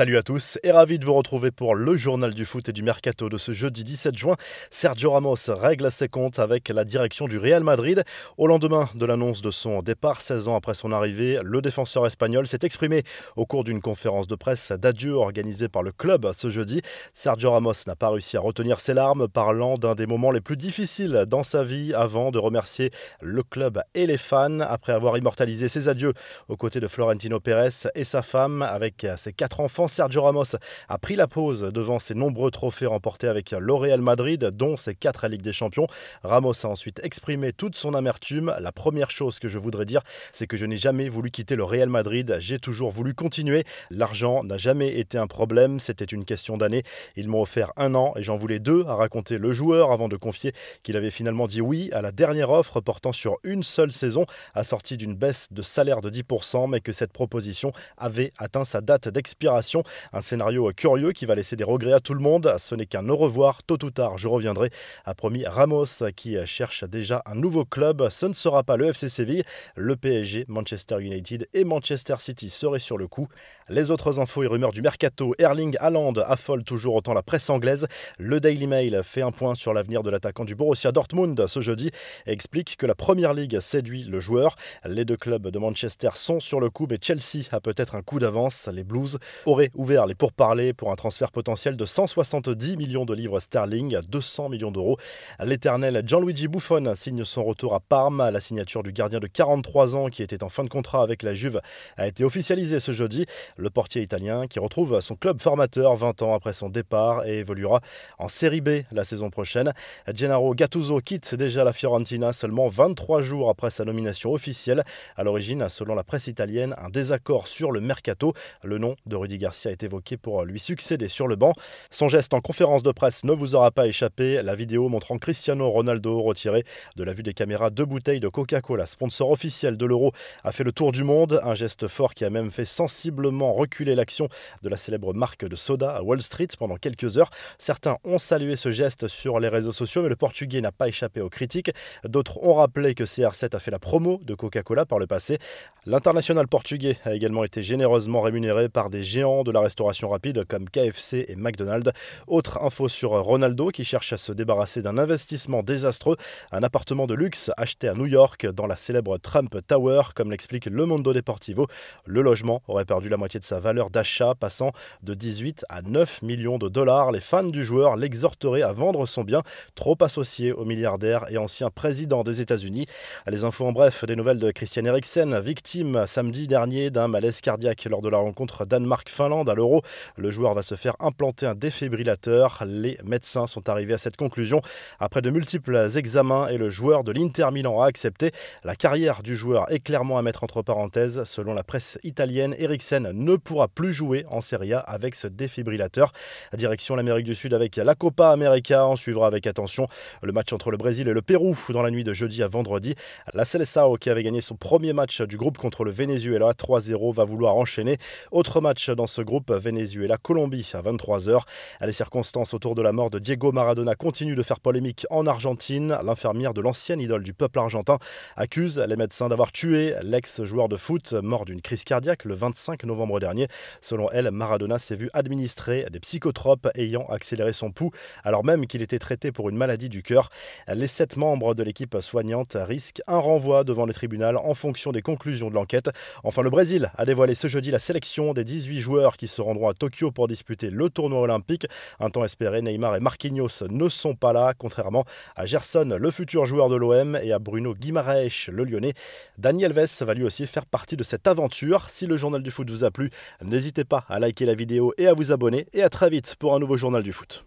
Salut à tous et ravi de vous retrouver pour le journal du foot et du mercato de ce jeudi 17 juin. Sergio Ramos règle ses comptes avec la direction du Real Madrid. Au lendemain de l'annonce de son départ, 16 ans après son arrivée, le défenseur espagnol s'est exprimé au cours d'une conférence de presse d'adieu organisée par le club ce jeudi. Sergio Ramos n'a pas réussi à retenir ses larmes, parlant d'un des moments les plus difficiles dans sa vie avant de remercier le club et les fans après avoir immortalisé ses adieux aux côtés de Florentino Pérez et sa femme avec ses quatre enfants Sergio Ramos a pris la pause devant ses nombreux trophées remportés avec le Real Madrid, dont ses quatre Ligue des Champions. Ramos a ensuite exprimé toute son amertume. La première chose que je voudrais dire, c'est que je n'ai jamais voulu quitter le Real Madrid. J'ai toujours voulu continuer. L'argent n'a jamais été un problème. C'était une question d'année. Ils m'ont offert un an et j'en voulais deux, a raconté le joueur avant de confier qu'il avait finalement dit oui à la dernière offre portant sur une seule saison, assortie d'une baisse de salaire de 10%, mais que cette proposition avait atteint sa date d'expiration un scénario curieux qui va laisser des regrets à tout le monde. Ce n'est qu'un au revoir. Tôt ou tard, je reviendrai, a promis Ramos qui cherche déjà un nouveau club. Ce ne sera pas le FC Séville. Le PSG, Manchester United et Manchester City seraient sur le coup. Les autres infos et rumeurs du mercato, Erling Haaland affole toujours autant la presse anglaise. Le Daily Mail fait un point sur l'avenir de l'attaquant du Borussia Dortmund ce jeudi et explique que la Première Ligue séduit le joueur. Les deux clubs de Manchester sont sur le coup, mais Chelsea a peut-être un coup d'avance. Les Blues auraient ouvert les pourparlers pour un transfert potentiel de 170 millions de livres sterling, 200 millions d'euros. L'éternel Gianluigi Buffon signe son retour à Parme. La signature du gardien de 43 ans qui était en fin de contrat avec la Juve a été officialisée ce jeudi. Le portier italien qui retrouve son club formateur 20 ans après son départ et évoluera en Série B la saison prochaine. Gennaro Gattuso quitte déjà la Fiorentina seulement 23 jours après sa nomination officielle. À l'origine, selon la presse italienne, un désaccord sur le mercato. Le nom de Rudiger Garcia est évoqué pour lui succéder sur le banc. Son geste en conférence de presse ne vous aura pas échappé. La vidéo montrant Cristiano Ronaldo retiré de la vue des caméras deux bouteilles de Coca-Cola, sponsor officiel de l'Euro, a fait le tour du monde. Un geste fort qui a même fait sensiblement reculer l'action de la célèbre marque de soda à Wall Street pendant quelques heures. Certains ont salué ce geste sur les réseaux sociaux, mais le Portugais n'a pas échappé aux critiques. D'autres ont rappelé que CR7 a fait la promo de Coca-Cola par le passé. L'international portugais a également été généreusement rémunéré par des géants de la restauration rapide comme KFC et McDonald's. Autre info sur Ronaldo qui cherche à se débarrasser d'un investissement désastreux, un appartement de luxe acheté à New York dans la célèbre Trump Tower, comme l'explique Le Mondo Deportivo. Le logement aurait perdu la moitié de sa valeur d'achat, passant de 18 à 9 millions de dollars. Les fans du joueur l'exhorteraient à vendre son bien, trop associé au milliardaire et ancien président des États-Unis. Les infos en bref, des nouvelles de Christian Eriksen, victime samedi dernier d'un malaise cardiaque lors de la rencontre Danemark-Finlande à l'Euro. Le joueur va se faire implanter un défibrillateur. Les médecins sont arrivés à cette conclusion après de multiples examens et le joueur de l'Inter Milan a accepté. La carrière du joueur est clairement à mettre entre parenthèses. Selon la presse italienne, Eriksen ne pourra plus jouer en Serie A avec ce défibrillateur. Direction l'Amérique du Sud avec la Copa América. On suivra avec attention le match entre le Brésil et le Pérou dans la nuit de jeudi à vendredi. La Seleção, qui avait gagné son premier match du groupe contre le Venezuela 3-0, va vouloir enchaîner. Autre match dans ce groupe Venezuela-Colombie à 23h. Les circonstances autour de la mort de Diego Maradona continuent de faire polémique en Argentine. L'infirmière de l'ancienne idole du peuple argentin accuse les médecins d'avoir tué l'ex-joueur de foot mort d'une crise cardiaque le 25 novembre dernier. Selon elle, Maradona s'est vu administrer des psychotropes ayant accéléré son pouls alors même qu'il était traité pour une maladie du cœur. Les sept membres de l'équipe soignante risquent un renvoi devant le tribunal en fonction des conclusions de l'enquête. Enfin, le Brésil a dévoilé ce jeudi la sélection des 18 joueurs qui se rendront à Tokyo pour disputer le tournoi olympique. Un temps espéré, Neymar et Marquinhos ne sont pas là, contrairement à Gerson, le futur joueur de l'OM, et à Bruno Guimaraes, le lyonnais. Daniel Alves va lui aussi faire partie de cette aventure. Si le journal du foot vous a plu, n'hésitez pas à liker la vidéo et à vous abonner. Et à très vite pour un nouveau journal du foot.